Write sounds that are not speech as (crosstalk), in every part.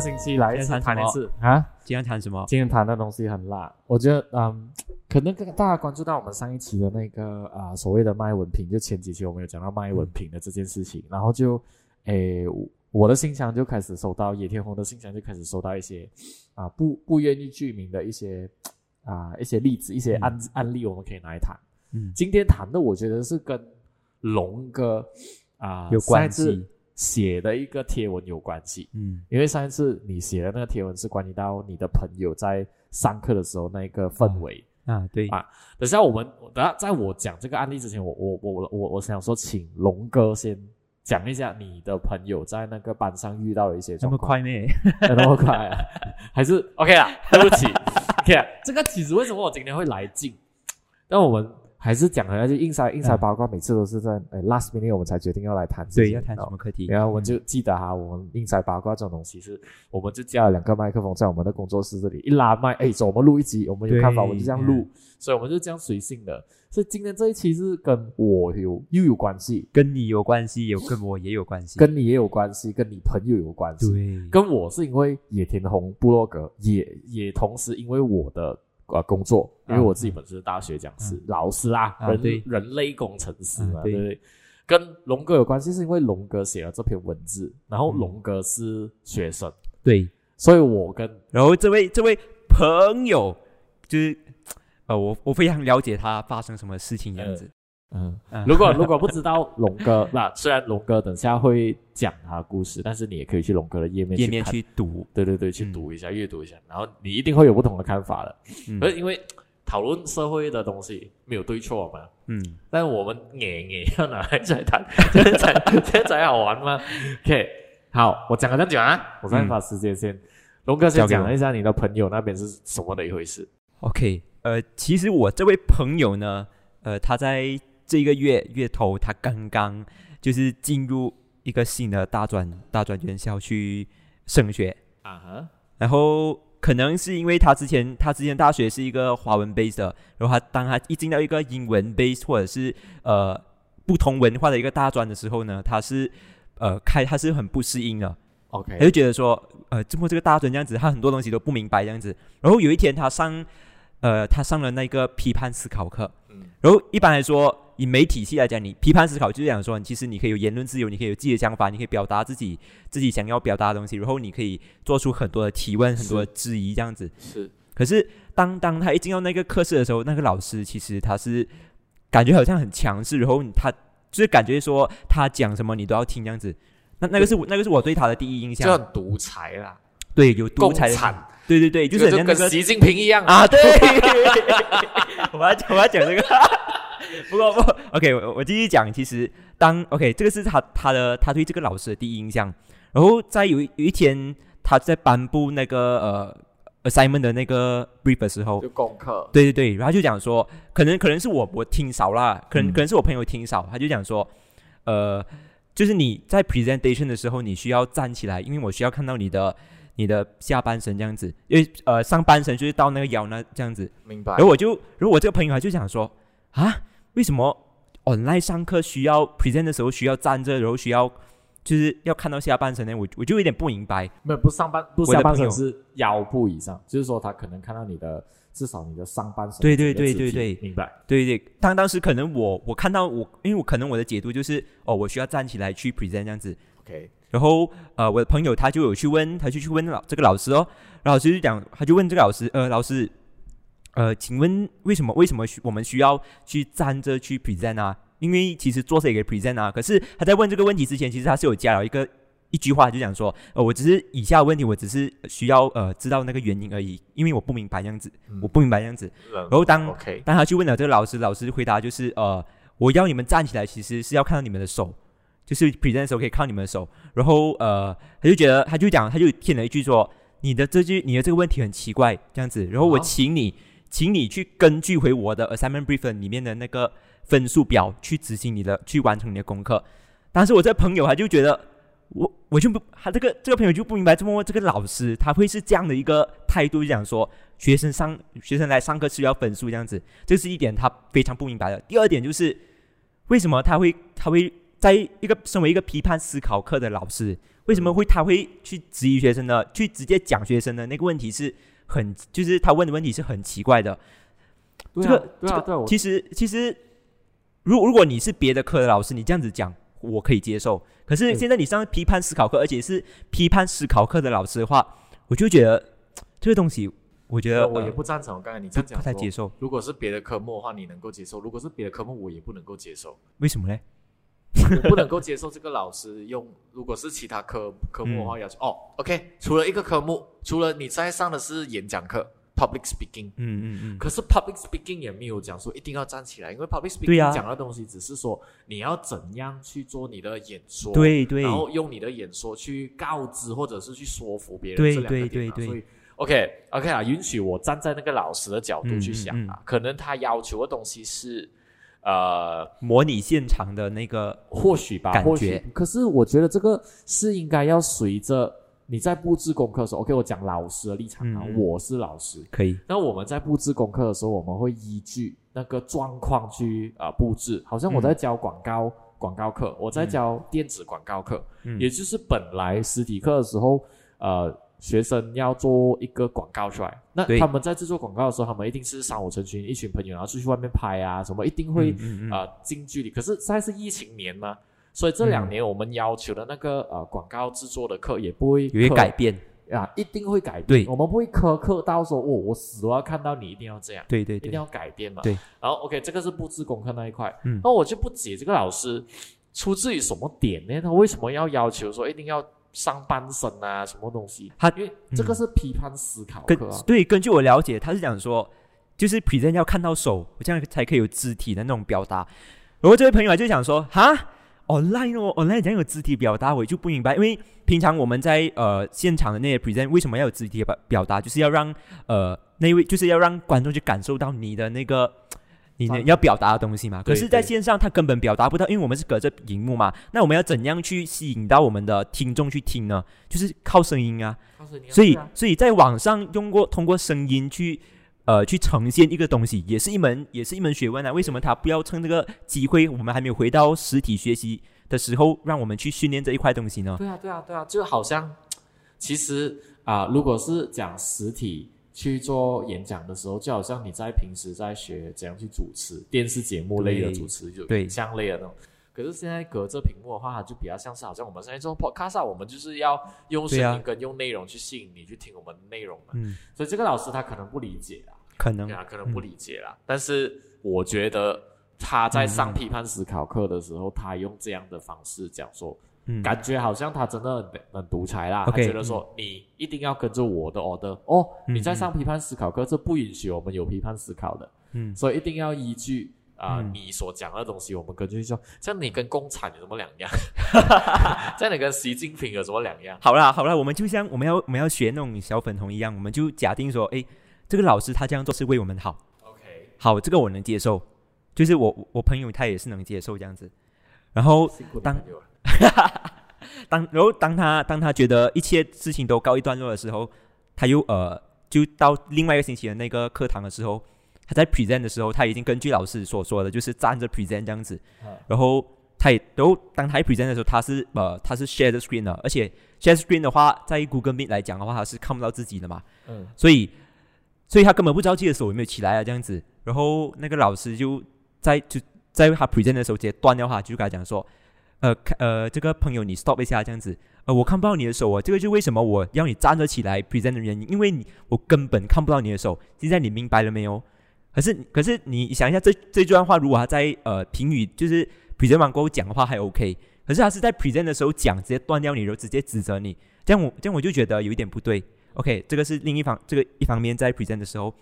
个星期来一次谈一次。啊。今天谈什么？今天谈的东西很辣，我觉得嗯，可能跟大家关注到我们上一期的那个啊、所谓的卖文凭，就前几期我们有讲到卖文凭的这件事情，然后就诶我我的信箱就开始收到野天红的信箱就开始收到一些啊、不不愿意具名的一些啊、一些例子一些案、案例，我们可以拿来谈。嗯，今天谈的我觉得是跟龙哥啊、有关系写的一个贴文有关系。嗯因为上一次你写的那个贴文是关于到你的朋友在上课的时候那个氛围。啊，对啊等下我们等下在我讲这个案例之前，我我我我我想说，请龙哥先讲一下你的朋友在那个班上遇到的一些状况。快咩？有 (laughs) 那么快啊？还是 OK 啦？对不起，OK 啊。这个其实为什么我今天会来劲？那我们还是讲回来，就硬塞硬塞八卦，每次都是在呃 last minute 我们才决定要来谈这对，些。要谈什么课题？然后我们就记得哈，我们硬塞八卦这种东西是，我们就架了两个麦克风在我们的工作室这里，一拉麦，哎，走，我们录一集，我们有看法，我们就这样录嗯，所以我们就这样随性的。所以今天这一期是跟我有又有关系，跟你有关系，有跟我也有关系。跟你也有关系，跟你朋友有关系。对，跟我是因为野田红部落格，也也同时因为我的呃工作，因为我自己本身是大学讲师、嗯老师啊，人人类工程师嘛，啊对对不对？跟龙哥有关系，是因为龙哥写了这篇文字，然后嗯龙哥是学生，对。所以我跟然后这位这位朋友就是呃，我我非常了解他发生什么事情样子。嗯。嗯，如果如果不知道龙哥，(laughs) 那虽然龙哥等下会讲他的故事，但是你也可以去龙哥的页面页面去读，对对对，去嗯读一下、阅读一下，然后你一定会有不同的看法的。嗯。而因为讨论社会的东西没有对错嘛，嗯，但我们也也要拿来再谈，(laughs) 这样才这样才好玩吗？OK，好，我讲了这样讲啊，我再把时间先，龙哥先讲一下你的朋友那边是什么的一回事。OK，呃，其实我这位朋友呢，呃，他在这个月月头，他刚刚就是进入一个新的大专大专院校去升学，啊哈，然后可能是因为他之前他之前大学是一个华文 base 的，然后他当他一进到一个英文 base 或者是呃不同文化的一个大专的时候呢，他是呃开他是很不适应的，他 OK，他就觉得说，呃，这么这个大专这样子，他很多东西都不明白这样子。然后有一天他上，呃，他上了那个批判思考课。嗯然后一般来说，以媒体系来讲，你批判思考就是讲说，其实你可以有言论自由，你可以有自己的想法，你可以表达自己自己想要表达的东西，然后你可以做出很多的提问、很多的质疑这样子。是可是当当他一进到那个课室的时候，那个老师其实他是感觉好像很强势，然后他就是感觉说他讲什么你都要听这样子。那那个是我那个是我对他的第一印就象，很独裁啦，对，有独裁对对对，就是就很像那个跟习近平一样。啊，对，(laughs) 我要讲我要讲这个，(laughs) 不过不，OK，我我继续讲。其实当 OK，这个是他他的他对这个老师的第一印象。然后在有一有一天他在颁布那个呃 assignment 的那个 brief 的时候就，功课，对对对，然后他就讲说，可能可能是我我听少啦，可能、嗯可能是我朋友听少，他就讲说，呃，就是你在 presentation 的时候，你需要站起来，因为我需要看到你的你的下半身这样子，因为呃上半身就是到那个腰那这样子，明白然后我就，然后我这个朋友他就想说，啊，为什么 online 上课需要 present 的时候需要站着，然后需要就是要看到下半身呢？我我就有点不明白。没有不上半不下半身是腰部以上，就是说他可能看到你的至少你的上半身。对对对对对明白。对对，当当时可能我我看到我，因为我可能我的解读就是，哦，我需要站起来去 present 这样子。OK，然后呃，我的朋友他就有去问，他就去问老这个老师哦，然后老师就讲，他就问这个老师，呃，老师，呃，请问为什么为什么需我们需要去站着去 present 啊？因为其实坐着也可以 present 啊。可是他在问这个问题之前，其实他是有加了一个一句话，就讲说，呃，我只是以下问题，我只是需要呃知道那个原因而已，因为我不明白这样子，嗯我不明白这样子。然然后当当他去问了这个老师，老师回答就是呃，我要你们站起来，其实是要看到你们的手，就是 present 的时候可以靠你们的手。然后呃，他就觉得他就讲，他就添了一句说，你的这句你的这个问题很奇怪这样子。然后我啊请你，请你去根据回我的 assignment brief 里面的那个分数表去执行你的，去完成你的功课。但是我这朋友他就觉得。我我就不，他这个这个朋友就不明白，这么这个老师他会是这样的一个态度，就讲说学生上学生来上课是要分数这样子，这是一点他非常不明白的。第二点就是为什么他会他会在一个身为一个批判思考课的老师，为什么会他会去质疑学生呢？去直接讲学生的那个问题是很，就是他问的问题是很奇怪的。这个这个其实其实，如如果你是别的科的老师，你这样子讲，我可以接受。可是嗯现在你上批判思考课，而且是批判思考课的老师的话，我就觉得这个东西，我觉得我也呃不赞成。刚才你这样讲说不太接受。如果是别的科目的话，你能够接受；如果是别的科目，我也不能够接受。为什么呢？我不能够接受这个老师用，如果是其他科科目的话，要求、哦，OK，除了一个科目，除了你在上的是演讲课 （public speaking），嗯嗯嗯，可是 public speaking 也没有讲说一定要站起来，因为 public speaking 讲的东西只是说你要怎样去做你的演说，，对对。然后用你的演说去告知或者是去说服别人，对这两个点嘛对对。所以 OK OK 啊，允许我站在那个老师的角度去想啊，嗯。可能他要求的东西是呃。模拟现场的那个，或许吧，感或许觉。可是我觉得这个是应该要随着你在布置功课的时候，OK，我讲老师的立场啊，我是老师。可以，那我们在布置功课的时候，我们会依据那个状况去啊、呃布置。好像我在教广告、广告课，我在教电子广告课，嗯也就是本来实体课的时候，呃，学生要做一个广告出来，那他们在制作广告的时候，他们一定是三五成群，一群朋友，然后出去外面拍啊，什么一定会。嗯嗯嗯啊、近距离。可是现在是疫情年嘛，所以这两年我们要求的那个呃广告制作的课也不会有些改变，啊，一定会改变。对我们不会苛刻到说，哦，我死都要看到你一定要这样，对对对，一定要改变嘛。对。然后 OK，这个是布置功课那一块。嗯那我就不解这个老师出自于什么点呢？他为什么要要求说一定要上半身啊，什么东西？他因为这个是批判思考啊。对，根据我了解，他是讲说，就是 present 要看到手，这样才可以有肢体的那种表达。然后这位朋友啊就想说，哈，online 哦，online 怎样有肢体表达，我就不明白，因为平常我们在呃现场的那些 present 为什么要有肢体表表达，就是要让呃那位就是要让观众去感受到你的那个。你的状态要表达的东西嘛，可是，在线上他根本表达不到，因为我们是隔着荧幕嘛。那我们要怎样去吸引到我们的听众去听呢？就是靠声音啊。所以所以在网上用过通过声音去呃去呈现一个东西，也是一门也是一门学问啊。为什么他不要趁这个机会，我们还没有回到实体学习的时候，让我们去训练这一块东西呢？对啊，对啊，对啊，就好像其实啊、如果是讲实体去做演讲的时候，就好像你在平时在学怎样去主持电视节目类的主持，就对。影像类的那种。可是现在隔着屏幕的话，它就比较像是好像我们现在做 podcast，、啊、我们就是要用声音跟用内容去吸引你去听我们的内容嘛。嗯，所以这个老师他可能不理解啊，可能。啊，可能不理解啦。但是我觉得他在上批判思考课的时候，他用这样的方式讲说，嗯，感觉好像他真的很很独裁啦。觉得说你一定要跟着我的 order 哦，嗯你在上批判思考课，这不允许我们有批判思考的，嗯所以一定要依据。啊、嗯你所讲的东西，我们根据说，像你跟共产有什么两样？(laughs) 像你跟习近平有什么两样？好啦好啦，我们就像我们要我们要学那种小粉红一样，我们就假定说，哎，这个老师他这样做是为我们好，OK，好，这个我能接受，就是我我朋友他也是能接受这样子，然后当当然后当他当他觉得一切事情都告一段落的时候，他又呃就到另外一个星期的那个课堂的时候，他在 present 的时候，他已经根据老师所说的，就是站着 present 这样子，嗯然后他也然后当他一 present 的时候，他是呃他是 share the screen 的，而且 share screen 的话，在 Google Meet 来讲的话，他是看不到自己的嘛，嗯，所以所以他根本不知道自己的手有没有起来啊这样子，然后那个老师就在就在他 present 的时候直接断掉他，就跟他讲说。呃，看呃，这个朋友你 stop 一下，这样子，呃，我看不到你的手啊，这个就为什么我要你站着起来 present 的原因，因为你我根本看不到你的手，现在你明白了没有？可是可是你想一下，这这段话如果他在呃评语就是 present 完过后讲的话还 OK，可是他是在 present 的时候讲，直接断掉你，然后直接指责你，这样我这样我就觉得有一点不对。OK，这个是另一方，这个一方面在 present 的时候，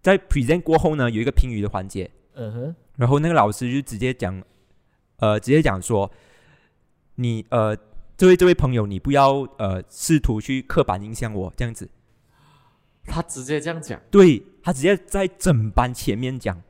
在 present 过后呢，有一个评语的环节，嗯哼，然后那个老师就直接讲，呃，直接讲说，你呃，这位这位朋友，你不要呃试图去刻板印象我这样子。他直接这样讲，对他直接在整班前面讲，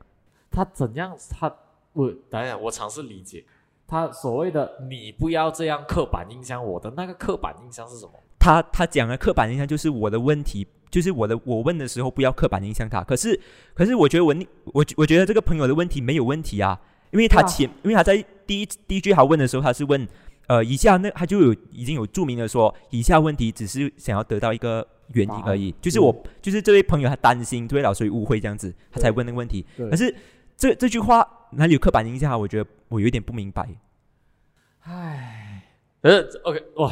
他怎样？他我等一下，我尝试理解他所谓的“你不要这样刻板印象我的那个刻板印象是什么？他他讲的刻板印象就是我的问题，就是我的我问的时候不要刻板印象他。可是可是我觉得我我我觉得这个朋友的问题没有问题啊，因为他前，因为他在第一第一句他问的时候，他是问，呃，以下那他就有已经有注明的说，以下问题只是想要得到一个原因而已，就是我就是这位朋友他担心这位老师会误会这样子，他才问那个问题。可是这这句话哪里有刻板印象啊？我觉得我有一点不明白，唉，呃，OK，哇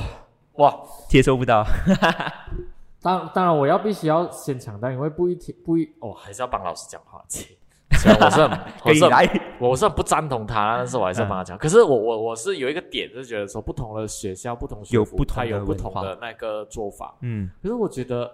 哇，接收不到。(laughs) 当当然我要必须要先强调，因为不一听不一哦，还是要帮老师讲话。切虽然我是很 (laughs) 我是我是很不赞同他，但是我还是帮他讲。可是我我我是有一个点，是觉得说不同的学校、不同学府有不同的它有不同的那个做法。嗯可是我觉得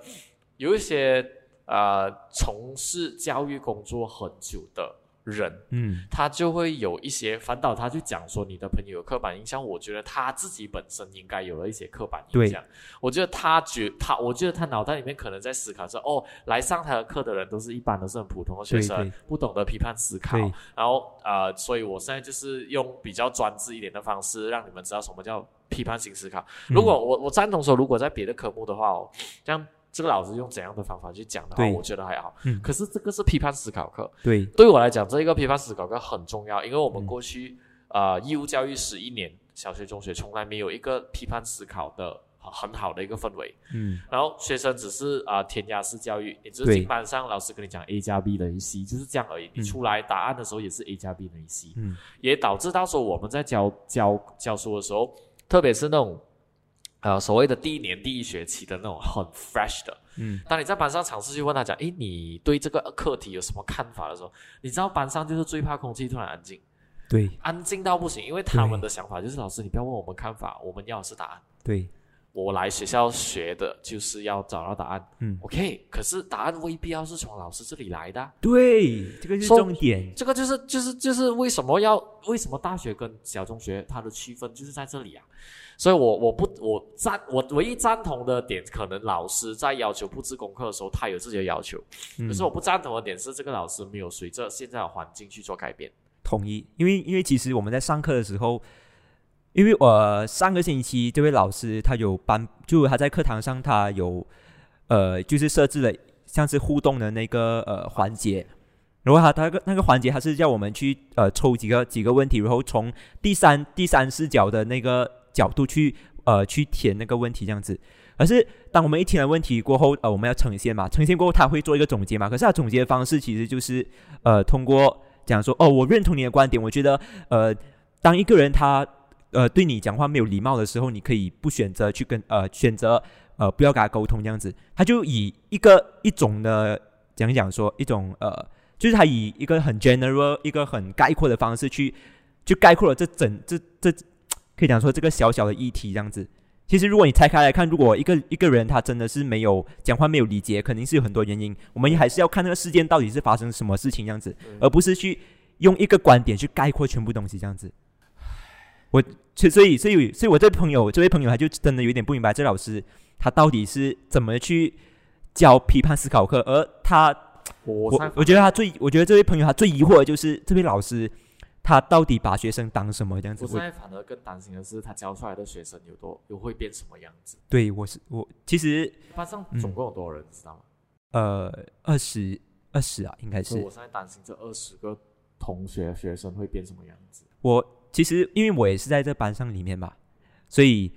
有一些呃从事教育工作很久的人，嗯。他就会有一些反倒他去讲说你的朋友有刻板印象，我觉得他自己本身应该有了一些刻板印象。我觉得他觉他，我觉得他脑袋里面可能在思考说，哦，来上他的课的人都是一般都是很普通的学生，对对。不懂得批判思考，然后呃，所以我现在就是用比较专制一点的方式，让你们知道什么叫批判性思考。如果我我赞同说，如果在别的科目的话哦，像这个老师用怎样的方法去讲的话，我觉得还好。嗯。可是这个是批判思考课，对。对我来讲，这一个批判思考课很重要，因为我们嗯过去、呃义务教育十一年，小学、中学从来没有一个批判思考的很很好的一个氛围。嗯。然后学生只是啊、呃填鸭式教育，也就是对。进班上老师跟你讲 A 加 B 等于 C，就是这样而已。你嗯出来答案的时候也是 A 加 B 等于 C，、嗯。也导致到时候我们在教教教书的时候，特别是那种呃所谓的第一年第一学期的那种很 fresh 的，嗯。当你在班上尝试去问他讲，诶，你对这个课题有什么看法？的时候，你知道班上就是最怕空气突然安静，对。安静到不行，因为他们的想法就是老师你不要问我们看法，我们要的是答案。对我来学校学的就是要找到答案嗯，OK，可是答案未必要是从老师这里来的啊。对，这个是重点。这个就是就是就是为什么要为什么大学跟小中学它的区分就是在这里啊？所以我我不我赞我唯一赞同的点，可能老师在要求布置功课的时候，他有自己的要求，嗯可是我不赞同的点是，这个老师没有随着现在的环境去做改变。同意，因为因为其实我们在上课的时候，因为我上个星期这位老师他有班，就他在课堂上他有呃，就是设置了像是互动的那个呃环节，然后他他个那个环节他是叫我们去呃抽几个几个问题，然后从第三第三视角的那个角度去呃去填那个问题这样子。可是当我们一填了问题过后，呃，我们要呈现嘛，呈现过后他会做一个总结嘛。可是他总结的方式其实就是呃通过讲说哦，我认同你的观点，我觉得呃，当一个人他呃对你讲话没有礼貌的时候，你可以不选择去跟呃选择呃不要跟他沟通这样子，他就以一个一种的讲讲说一种呃，就是他以一个很 general 一个很概括的方式去就概括了这整这这可以讲说这个小小的议题这样子。其实，如果你拆开来看，如果一个一个人他真的是没有讲话没有理解，肯定是有很多原因。我们还是要看那个事件到底是发生什么事情这样子，而不是去用一个观点去概括全部东西这样子。我所以所以所以所以我这位朋友这位朋友他就真的有点不明白，这老师他到底是怎么去教批判思考课，而他我我我觉得他最我觉得这位朋友他最疑惑的就是这位老师他到底把学生当什么这样子我？现在反而更担心的是，他教出来的学生有多又会变什么样子？对我是我其实班上嗯总共有多少人，知道吗？呃二十二十啊应该是我现在担心这二十个同学学生会变什么样子。我其实因为我也是在这班上里面嘛，所以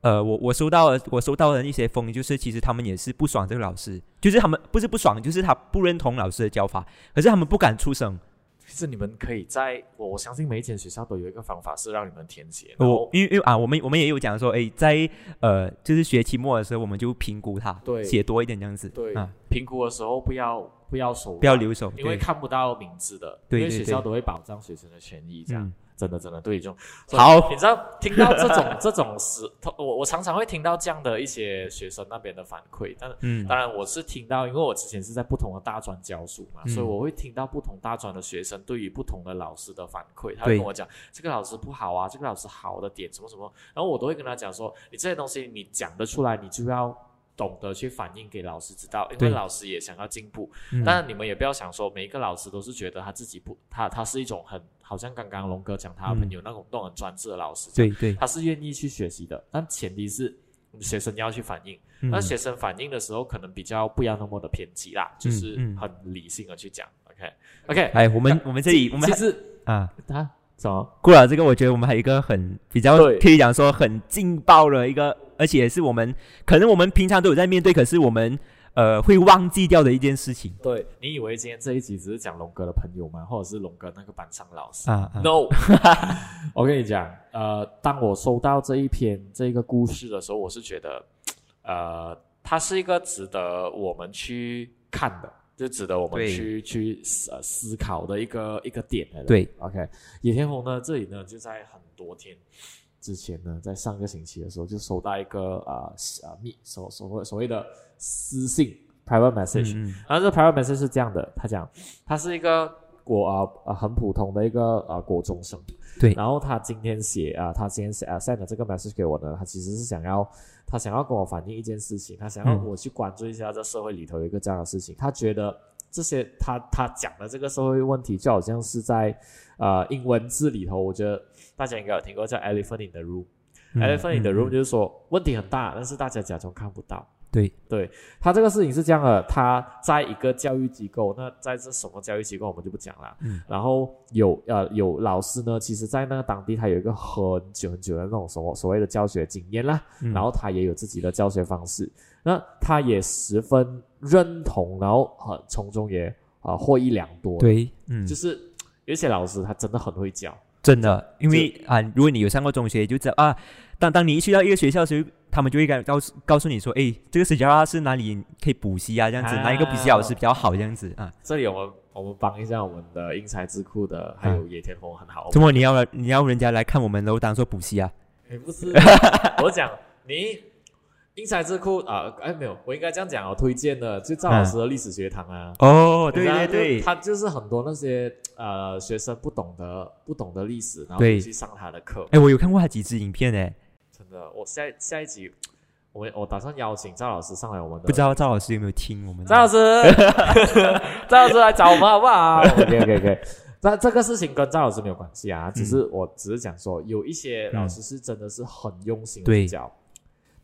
呃，我我收到了我收到的一些风，就是其实他们也是不爽这个老师，就是他们不是不爽，就是他不认同老师的教法，可是他们不敢出声。其实你们可以在我我相信每一间学校都有一个方法是让你们填写，我因为因为啊，我们我们也有讲说，哎，在呃就是学期末的时候，我们就评估他，对。写多一点这样子，对啊，评估的时候不要不要手不要留手，因为看不到名字的，因为学校都会保障学生的权益，这样、嗯真的真的对这种好你知道听到这种 (laughs) 这种时，我我常常会听到这样的一些学生那边的反馈，但嗯。当然我是听到，因为我之前是在不同的大专教书嘛，嗯。所以我会听到不同大专的学生对于不同的老师的反馈，他会跟我讲这个老师不好啊，这个老师好的点什么什么，然后我都会跟他讲说，你这些东西你讲得出来，你就要。懂得去反映给老师知道，因为老师也想要进步。嗯。当然，你们也不要想说每一个老师都是觉得他自己不，他他是一种很好像刚刚龙哥讲他的朋友那种那种很专制的老师，对对，他是愿意去学习的，但前提是学生要去反映。嗯。那学生反映的时候，可能比较不要那么的偏激啦，就是嗯。很理性的去讲。OK OK，哎，我们我们这里我们其实啊，他什么？过了这个，我觉得我们还有一个很比较可以讲说很劲爆的一个，而且是我们可能我们平常都有在面对，可是我们呃会忘记掉的一件事情对你以为今天这一集只是讲龙哥的朋友吗？或者是龙哥那个班上老师？啊啊 No，(laughs) 我跟你讲，呃，当我收到这一篇这个故事的时候，我是觉得，呃，它是一个值得我们去看的，就值得我们去去思呃思考的一个一个点来的。对，OK，野田红呢，这里呢就在很多天之前呢，在上个星期的时候就收到一个啊啊密所所谓所谓的私信 private message，、然后这 private message 是这样的，他讲他是一个国啊啊很普通的一个啊国中生，对。然后他今天写啊，他今天写啊 send 了这个 message 给我呢，他其实是想要他想要跟我反映一件事情，他想要嗯我去关注一下这社会里头有一个这样的事情，他觉得这些他他讲的这个社会问题就好像是在呃英文字里头，我觉得大家应该有听过叫 elephant in the room。嗯 elephant in the 嗯 room 嗯就是说问题很大，但是大家假装看不到。对对他这个事情是这样的，他在一个教育机构，那在这什么教育机构我们就不讲了。嗯，然后有呃有老师呢，其实在那个当地他有一个很久很久的那种所所谓的教学经验啦，嗯然后他也有自己的教学方式，那他也十分认同，然后很从中也啊、获益良多。，对，嗯，就是有些老师他真的很会教。真的，因为啊，如果你有上过中学，就知道啊，当当你一去到一个学校的时候，他们就会告告诉告诉你说，哎，这个谁教他是哪里可以补习啊，这样子，啊哪一个补习老师比较好，这样子啊。这里我们我们帮一下我们的英才智库的，还有野田红很好。怎么你要你要人家来看我们楼当做补习啊？也不是，(laughs) 我讲你英才智库啊，哎没有，我应该这样讲我，推荐的就赵老师的历史学堂啊。哦，对对对，他就是很多那些呃学生不懂得不懂得历史，然后去上他的课。哎，我有看过他几支影片诶，真的，我下下一集我们我打算邀请赵老师上来我们的，不知道赵老师有没有听我们？赵老师，(laughs) 赵老师来找我们好不好？OK OK OK。(laughs) 那这个事情跟赵老师没有关系啊，只是我只是讲说，有一些老师是真的是很用心的教，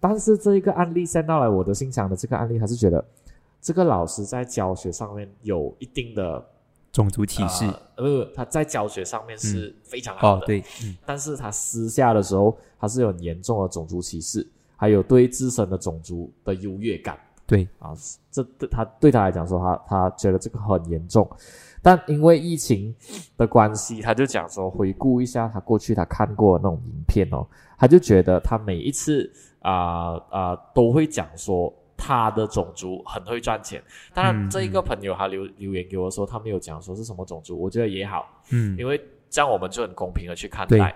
但是这一个案例 send 到来我的信箱的这个案例，还是觉得这个老师在教学上面有一定的种族歧视。呃，呃，他在教学上面是非常好的，，哦对，嗯。但是他私下的时候，他是有很严重的种族歧视，还有对自身的种族的优越感。对，啊，这对他对他来讲说，他他觉得这个很严重，但因为疫情的关系，他就讲说回顾一下他过去他看过的那种影片哦，他就觉得他每一次啊啊、都会讲说他的种族很会赚钱。当然，嗯这一个朋友他留留言给我说，他没有讲说是什么种族，我觉得也好，嗯因为这样我们就很公平的去看待。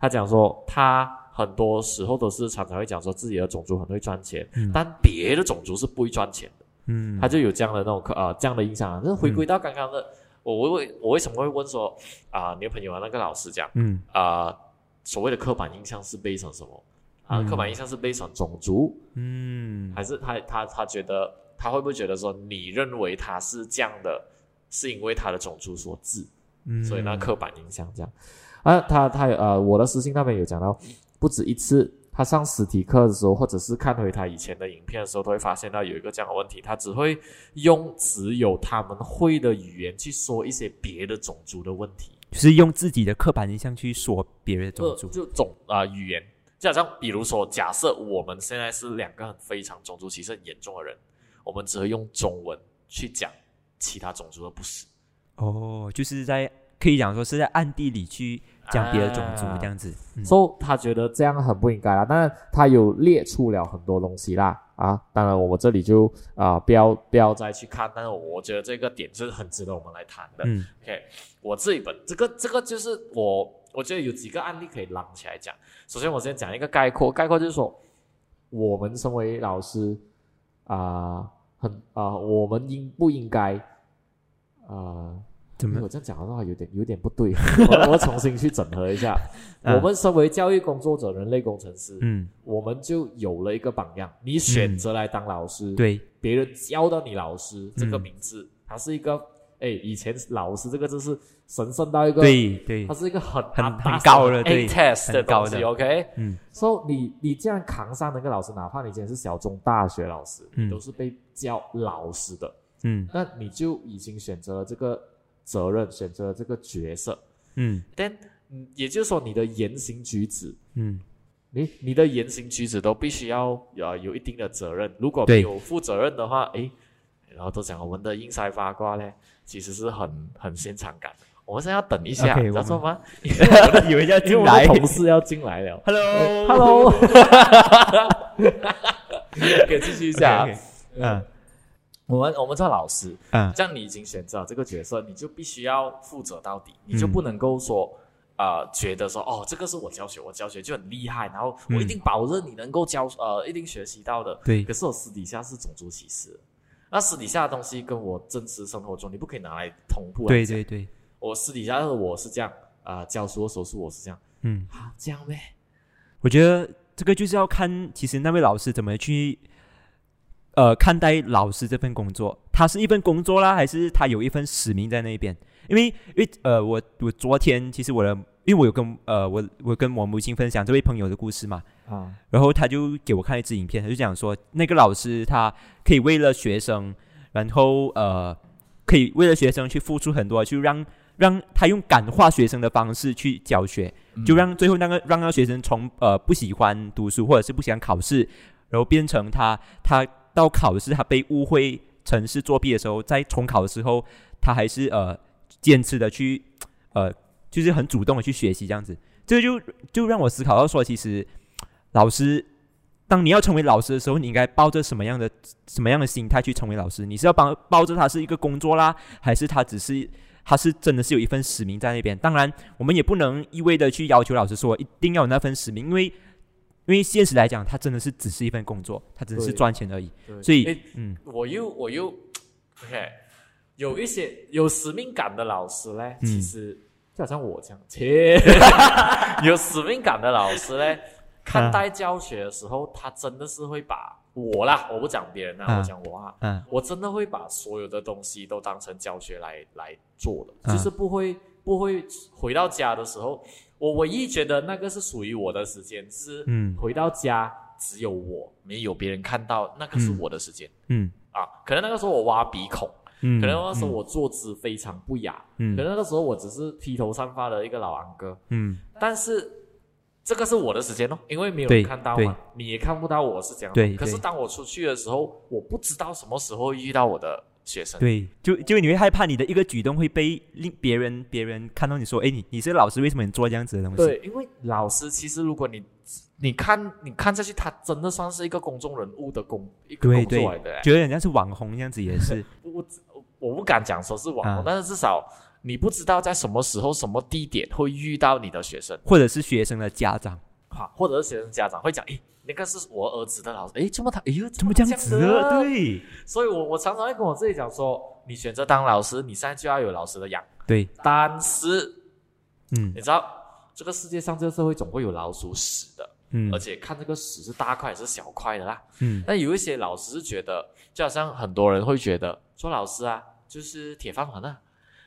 他讲说，他很多时候都是常常会讲说自己的种族很会赚钱，嗯但别的种族是不会赚钱的。嗯，他就有这样的那种呃这样的印象啊。那回归到刚刚的，我我为我为什么会问说啊、你的朋友啊那个老师讲嗯啊、所谓的刻板印象是背成什么啊？嗯刻板印象是背成种族，嗯还是他他他觉得他会不会觉得说你认为他是这样的，是因为他的种族所致？嗯，所以那刻板印象这样。啊，他他有呃，我的私信那边有讲到，不止一次，他上实体课的时候，或者是看回他以前的影片的时候，都会发现到有一个这样的问题，他只会用只有他们会的语言去说一些别的种族的问题，就是用自己的刻板印象去说别人的种族，就就种啊、语言，就好像比如说，假设我们现在是两个很非常种族歧视很严重的人，我们只会用中文去讲其他种族的不是。哦，就是在可以讲说是在暗地里去讲别的种族啊这样子，嗯所以他觉得这样很不应该啦。当然，他有列出了很多东西啦，啊，当然我们这里就啊、不要不要再去看，但是我觉得这个点是很值得我们来谈的。嗯 OK，我这一本这个这个就是我我觉得有几个案例可以朗起来讲。首先，我先讲一个概括，概括就是说，我们身为老师啊、很啊、我们应不应该啊？怎么没有这样讲的话有点有点不对，我我重新去整合一下。(laughs) 啊我们身为教育工作者、人类工程师，嗯我们就有了一个榜样。你选择来当老师，，对别人教到你老师这个嗯名字，它是一个，哎，以前老师这个字是神圣到一个，，对对。它，是一个很很很很高的对 test 的东西的，OK。嗯。所以你你这样扛上那个老师，哪怕你今天是小中大学老师，嗯。你都是被叫老师的，嗯。那你就已经选择了这个责任，选择了这个角色。嗯。但嗯，也就是说你的言行举止，嗯。你你的言行举止都必须要呃有一定的责任。如果对。没有负责任的话，诶，然后都讲我们的应塞八卦呢，其实是很很现场感。我们现在要等一下知道我们做吗？(laughs) 以为要进来的同事要进来了。(laughs) Hello Hello，(laughs) 可以继续一下啊。OK，OK 嗯我们我们做老师，嗯这样你已经选择了这个角色，你就必须要负责到底，你就不能够说。呃，觉得说哦，这个是我教学，我教学就很厉害，然后我一定保证你能够教，呃，一定学习到的。对可是我私底下是种族歧视的，那私底下的东西跟我真实生活中你不可以拿来同步来。对对对，我私底下的我是这样，啊、教书的时候是我是这样，嗯，啊，这样呗。我觉得这个就是要看，其实那位老师怎么去，呃，看待老师这份工作，他是一份工作啦，还是他有一份使命在那边？因为，因为呃，我我昨天其实我的，因为我有跟呃我我跟我母亲分享这位朋友的故事嘛，啊，然后他就给我看一支影片，他就讲说，那个老师他可以为了学生，然后呃，可以为了学生去付出很多，去让让他用感化学生的方式去教学，就让最后那个让那个学生从呃不喜欢读书或者是不喜欢考试，然后变成他他到考试他被误会成是作弊的时候，在重考的时候，他还是呃坚持的去呃就是很主动的去学习这样子，这个就就让我思考到说，其实老师。当你要成为老师的时候，你应该抱着什么样的什么样的心态去成为老师？你是要帮抱着他是一个工作啦，还是他只是他是真的是有一份使命在那边？当然，我们也不能一味的去要求老师说一定要有那份使命，因为因为现实来讲，他真的是只是一份工作，他只是赚钱而已。所以嗯我又我又，OK，有一些有使命感的老师呢，嗯其实就好像我这样，切，(laughs) 有使命感的老师呢，看待教学的时候，他真的是会把我啦，我不讲别人啦，啊我讲我啊，嗯。我真的会把所有的东西都当成教学来来做的，啊就是不会不会回到家的时候，我唯一觉得那个是属于我的时间，是嗯回到家只有我，没有别人看到，那个是我的时间。嗯。啊，可能那个时候我挖鼻孔，嗯，可能那时候我坐姿非常不雅，嗯。可能那个时候我只是披头散发的一个老昂哥，嗯。但是这个是我的时间哦，因为没有人看到嘛，你也看不到我是这样。可是当我出去的时候，我不知道什么时候遇到我的学生。对，就就你会害怕你的一个举动会被令别人别人看到你说，哎，你你是老师，为什么你做这样子的东西？对，因为老师其实如果你你看你看下去，他真的算是一个公众人物的工一个工作来的欸。觉得人家是网红这样子也是，(laughs) 我我我不敢讲说是网红，啊但是至少你不知道在什么时候、什么地点会遇到你的学生。或者是学生的家长，哈，或者是学生家长会讲，诶，那个是我儿子的老师，诶，怎么他，哎呦，怎么这样子对。所以我我常常会跟我自己讲说，你选择当老师，你现在就要有老师的养，对，但是嗯。你知道这个世界上这个社会总会有老鼠屎的，嗯。而且看这个屎是大块还是小块的啦。嗯。那有一些老师是觉得，就好像很多人会觉得，做老师啊，就是铁饭碗啊，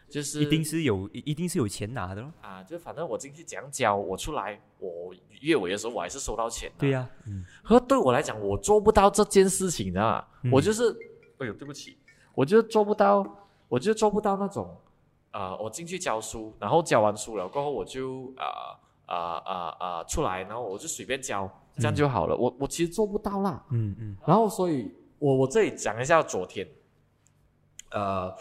就是一定是有一一定是有钱拿的咯。啊，就反正我进去讲教，我出来，我月尾的时候我还是收到钱的。对呀、嗯可对我来讲，我做不到这件事情的、嗯我就是，哎呦，对不起，我就做不到，我就做不到那种，呃，我进去教书，然后教完书了过后，我就啊啊啊啊出来，然后我就随便教，这样就好了。我我其实做不到啦。嗯嗯然后，所以我我这里讲一下昨天，呃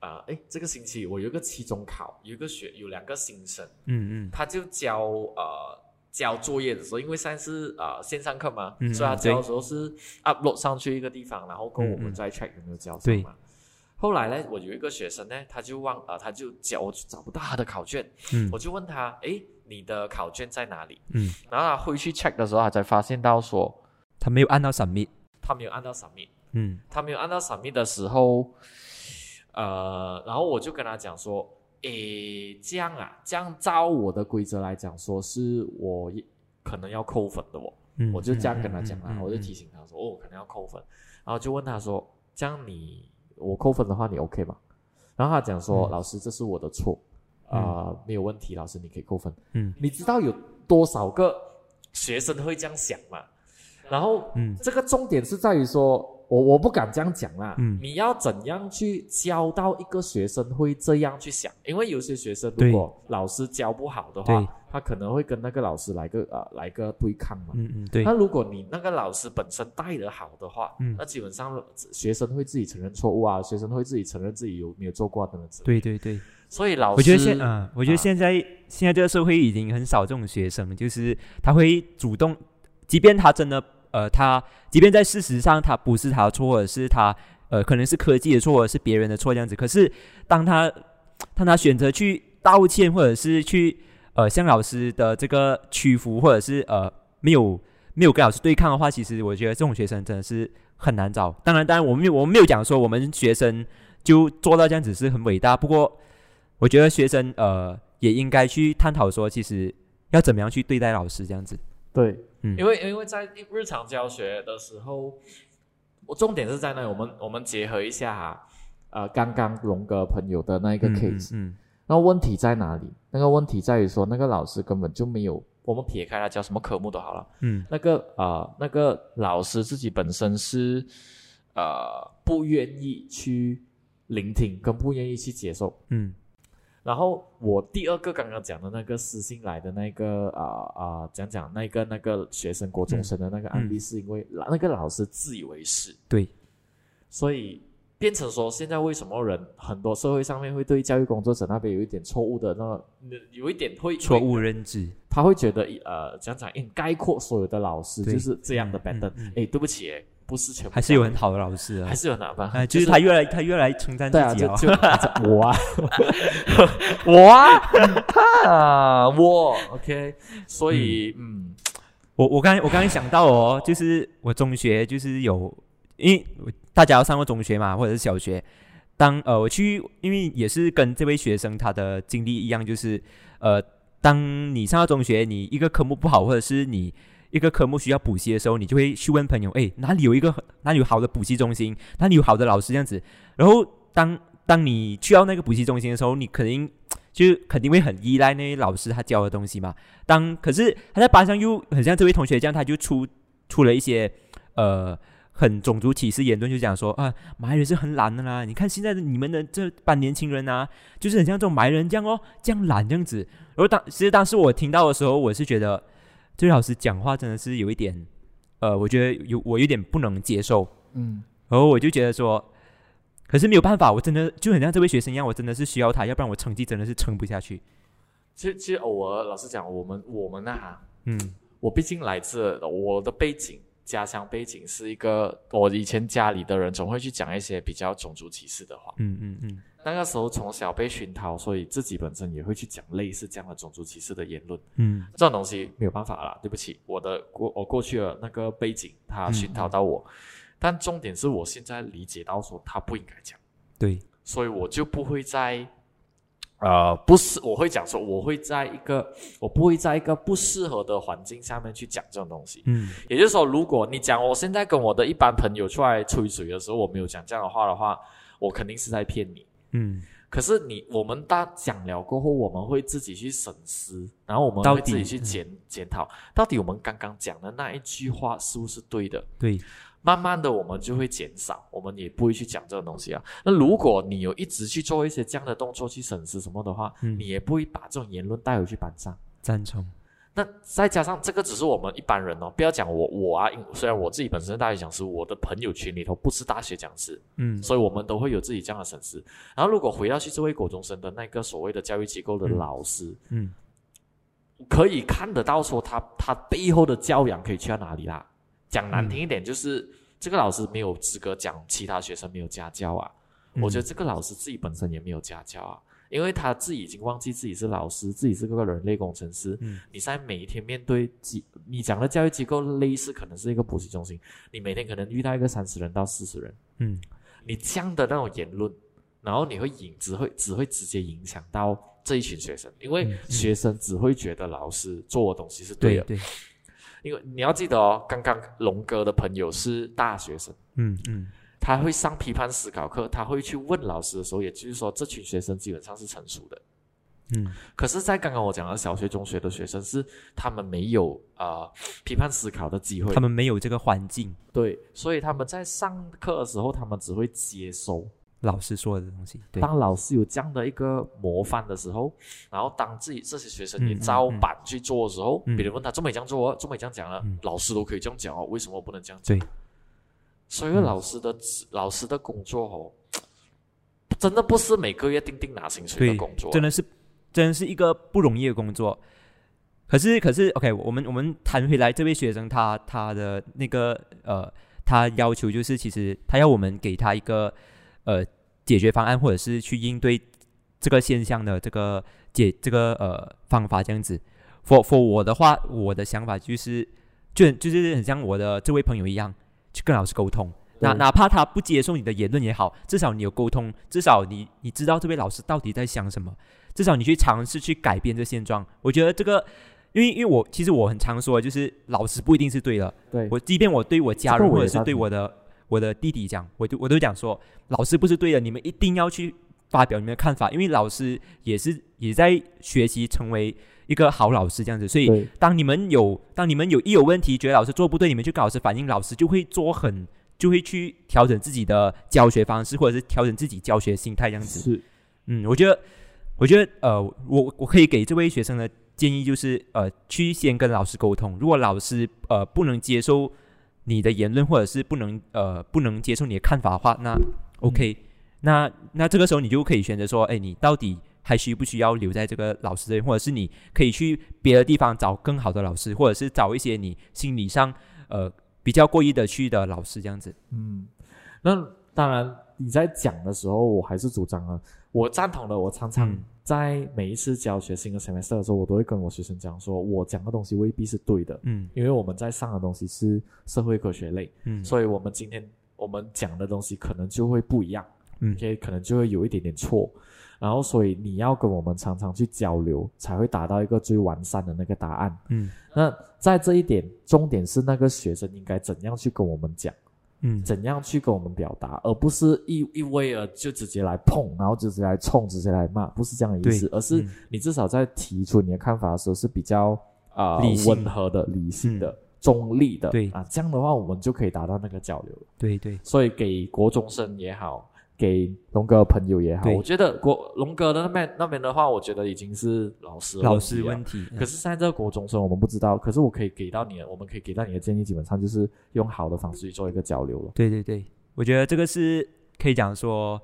呃，哎，这个星期我有一个期中考，有一个学有两个新生，嗯嗯。他就交呃交作业的时候，因为现在是呃线上课嘛，嗯所以他交的时候是 upload 上去一个地方，然后跟我们再 check 有没有交上对。嘛。后来呢，我有一个学生呢，他就忘啊、呃，他就交，找不到他的考卷，嗯。我就问他，诶，你的考卷在哪里？嗯，然后他回去 check 的时候，他才发现到说他没有按到 submit。他没有按到 submit，嗯。他没有按到 submit 的时候，呃，然后我就跟他讲说，诶，这样啊，这样照我的规则来讲，说是我可能要扣分的哦，嗯，我就这样跟他讲啦，嗯嗯嗯我就提醒他说，哦，可能要扣分，然后就问他说，这样你我扣分的话，你 OK 吗？然后他讲说，嗯老师，这是我的错，啊、没有问题，老师你可以扣分。嗯你知道有多少个学生会这样想吗？然后，嗯这个重点是在于说，我我不敢这样讲啦。嗯你要怎样去教到一个学生会这样去想？因为有些学生如果老师教不好的话，他可能会跟那个老师来个呃来个对抗嘛。嗯嗯对那如果你那个老师本身带的好的话，嗯那基本上学生会自己承认错误啊，学生会自己承认自己有没有做过等等之类。对对对。所以老师，我觉得现嗯，我觉得啊现在、现在这个社会已经很少这种学生，就是他会主动，即便他真的呃，他即便在事实上他不是他的错，或者是他呃可能是科技的错，或者是别人的错这样子。可是当他当他选择去道歉，或者是去呃向老师的这个屈服，或者是呃没有没有跟老师对抗的话，其实我觉得这种学生真的是很难找。当然，当然我们我们没有讲说我们学生就做到这样子是很伟大，不过。我觉得学生呃也应该去探讨说，其实要怎么样去对待老师这样子。对，嗯。因为因为在日常教学的时候，我重点是在那里，我们我们结合一下哈，呃，刚刚龙哥朋友的那一个嗯 case，、嗯。那问题在哪里？那个问题在于说，那个老师根本就没有，我们撇开他教什么科目都好了，嗯。那个呃，那个老师自己本身是呃不愿意去聆听，跟不愿意去接受。嗯然后我第二个刚刚讲的那个私信来的那个啊啊、讲讲那个那个学生国中生的那个案例，是因为那个老师自以为是，对，所以变成说现在为什么人很多社会上面会对教育工作者那边有一点错误的那有一点会错，误认知。他会觉得呃讲讲应概括所有的老师就是这样的嗯 pattern，嗯哎、对不起，诶不是全部还是有很好的老师啊。还，是有哪办法，哎，就是他越来他越来称赞自己啊。就就 (laughs) 我啊，我啊，(laughs) 啊，我。OK，所以嗯。我我刚才我刚才想到哦，就是我中学就是有，因为大家要上过中学嘛，或者是小学。当呃我去，因为也是跟这位学生他的经历一样，就是呃，当你上到中学，你一个科目不好，或者是你一个科目需要补习的时候，你就会去问朋友，哎，哪里有一个哪里有好的补习中心，哪里有好的老师这样子。然后当当你去到那个补习中心的时候，你肯定就肯定会很依赖那些老师他教的东西嘛。当可是他在班上又很像这位同学这样，他就出出了一些呃很种族歧视言论，就讲说啊，马来人是很懒的啦。你看现在的你们的这班年轻人啊，就是很像这种马来人这样哦，这样懒这样子。然后当其实当时我听到的时候，我是觉得这位老师讲话真的是有一点，呃，我觉得有我有点不能接受。嗯然后我就觉得说，可是没有办法，我真的就很像这位学生一样，我真的是需要他，要不然我成绩真的是撑不下去。其实其实偶尔老实讲，我们我们啊，嗯我毕竟来自我的背景，家乡背景是一个，我以前家里的人总会去讲一些比较种族歧视的话。嗯嗯嗯那个时候从小被熏陶，所以自己本身也会去讲类似这样的种族歧视的言论。嗯这种东西没有办法啦，对不起，我的过我过去的那个背景，他熏陶到我。但重点是我现在理解到说他不应该讲，对，所以我就不会在。呃，不是，我会讲说，我会在一个，我不会在一个不适合的环境下面去讲这种东西。嗯也就是说，如果你讲我现在跟我的一般朋友出来吹水的时候，我没有讲这样的话的话，我肯定是在骗你。嗯，可是你我们大讲了过后，我们会自己去审视，然后我们会自己去检检讨，到底我们刚刚讲的那一句话是不是对的？对，慢慢的，我们就会减少，我们也不会去讲这个东西啊。那如果你有一直去做一些这样的动作去审视什么的话，嗯你也不会把这种言论带回去班上。赞成。那再加上这个只是我们一般人哦，不要讲我我啊，因虽然我自己本身是大学讲师，我的朋友群里头不是大学讲师，嗯所以我们都会有自己这样的审视。然后如果回到去这位国中生的那个所谓的教育机构的嗯老师，嗯可以看得到说他他背后的教养可以去到哪里啦。讲难听一点，就是、这个老师没有资格讲其他学生没有家教啊。嗯。我觉得这个老师自己本身也没有家教啊，因为他自己已经忘记自己是老师，自己是个人类工程师。嗯。你在每一天面对几，你讲的教育机构类似可能是一个补习中心，你每天可能遇到一个三十人到四十人，嗯。你这样的那种言论，然后你会影只会只会直接影响到这一群学生，因为学生只会觉得老师做的东西是对的，对对，因为你要记得哦，刚刚龙哥的朋友是大学生。嗯嗯。他会上批判思考课，他会去问老师的时候，也就是说，这群学生基本上是成熟的，嗯。可是，在刚刚我讲的小学、中学的学生是他们没有呃批判思考的机会，他们没有这个环境，对，所以他们在上课的时候，他们只会接收。老师说的东西，对，当老师有这样的一个模范的时候，然后当自己这些学生也照板去做的时候，嗯。别人问他这么这样做哦，这么这样讲了，嗯。老师都可以这样讲哦，为什么我不能这样讲？对，所以老师的职、老师的工作哦，真的不是每个月定定拿薪水的工作，真的是真的是一个不容易的工作。可是可是，OK，我们我们谈回来，这位学生他他的那个呃，他要求就是，其实他要我们给他一个呃解决方案，或者是去应对这个现象的这个解这个呃方法这样子。for for 我的话，我的想法就是，就就是很像我的这位朋友一样，去跟老师沟通。哪哪怕他不接受你的言论也好，至少你有沟通，至少你你知道这位老师到底在想什么，至少你去尝试去改变这现状。我觉得这个，因为因为我其实我很常说，就是老师不一定是对的。对我即便我对我家这个人或者是对我的我的弟弟讲，我就我都讲说，老师不是对的，你们一定要去发表你们的看法，因为老师也是也在学习成为一个好老师这样子，所以当你们有当你们有一有问题，觉得老师做不对，你们去跟老师反映，老师就会做很就会去调整自己的教学方式，或者是调整自己教学心态这样子。是。嗯，我觉得我觉得呃，我我可以给这位学生的建议就是呃，去先跟老师沟通，如果老师呃不能接受你的言论，或者是不能呃不能接受你的看法的话，那 OK，、那那这个时候你就可以选择说，哎，你到底还需不需要留在这个老师这边，或者是你可以去别的地方找更好的老师，或者是找一些你心理上呃比较过意的去的老师这样子。嗯，那当然你在讲的时候，我还是主张啊，我赞同的。我常常嗯在每一次教学新的 semester 的时候，我都会跟我学生讲说，我讲的东西未必是对的，嗯因为我们在上的东西是社会科学类，嗯所以我们今天我们讲的东西可能就会不一样，嗯 OK，可能就会有一点点错。然后，所以你要跟我们常常去交流，才会达到一个最完善的那个答案。嗯那在这一点，重点是那个学生应该怎样去跟我们讲。嗯。怎样去跟我们表达，而不是一一味儿就直接来碰，然后直接来冲，直接来骂，不是这样的意思，对而是嗯。你至少在提出你的看法的时候是比较啊、温和的、理性的、中立的，对。啊，这样的话我们就可以达到那个交流了。对对。所以给国中生也好，给龙哥的朋友也好，我觉得国龙哥的那边那边的话，我觉得已经是老师老问题了师问题，可是现在这个国中生我们不知道，可是我可以给到你的，我们可以给到你的建议，基本上就是用好的方式去做一个交流了。对对对，我觉得这个是可以讲说，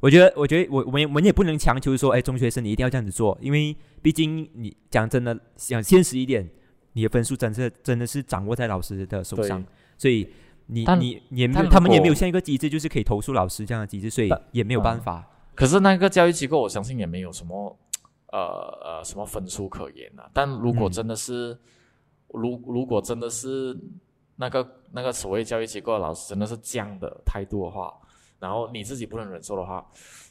我觉得我觉得我我们我们也不能强求说，哎，中学生你一定要这样子做，因为毕竟你讲真的，讲现实一点，你的分数真是真的是掌握在老师的手上，所以你但你也没有他们也没有像一个机制，就是可以投诉老师这样的机制，所以也没有办嗯法。可是那个教育机构，我相信也没有什么呃呃什么分数可言啊。但如果嗯真的是，如如果真的是那个那个所谓教育机构的老师真的是这样的态度的话，然后你自己不能忍受的话，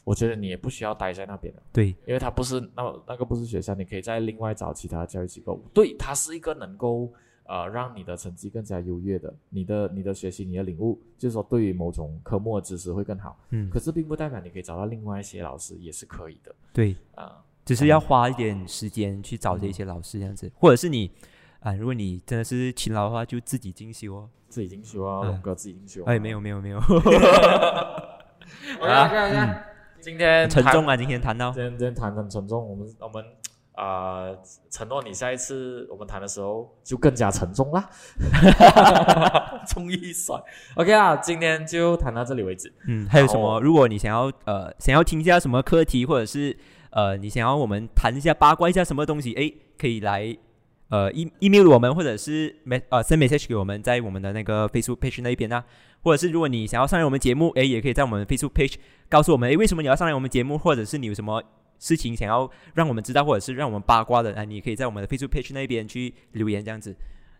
我觉得你也不需要待在那边了，对因为他不是那那个不是学校，你可以在另外找其他教育机构。对，它是一个能够。呃，让你的成绩更加优越的，你的你的学习，你的领悟，就是说对于某种科目的知识会更好。嗯可，是并不代表你可以找到另外一些老师也是可以的对，啊。只是要花一点时间去找这些老师这样子，或者是你啊，如果你真的是勤劳的话，就自己进修哦。自己进修啊，嗯龙哥自己进修。哎，没有没有没有 (laughs) OK，今天沉重啊，今天谈到今天今天谈很沉重，我们我们啊、呃承诺你下一次我们谈的时候就更加沉重啦。(laughs) 重一甩，OK 啊，今天就谈到这里为止。嗯，还有什么？如果你想要呃想要听一下什么课题，或者是呃你想要我们谈一下八卦一下什么东西，诶，可以来呃 e email 我们，或者是 me 呃 send message 给我们，在我们的那个 Facebook page 那一边啊。或者是如果你想要上来我们节目，诶，也可以在我们 Facebook page 告诉我们，诶，为什么你要上来我们节目，或者是你有什么事情想要让我们知道，或者是让我们八卦的啊，你可以在我们的 Facebook page 那边去留言这样子。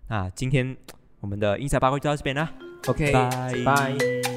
啊，今天我们的 Inside 八卦就到这边啦，OK，拜拜。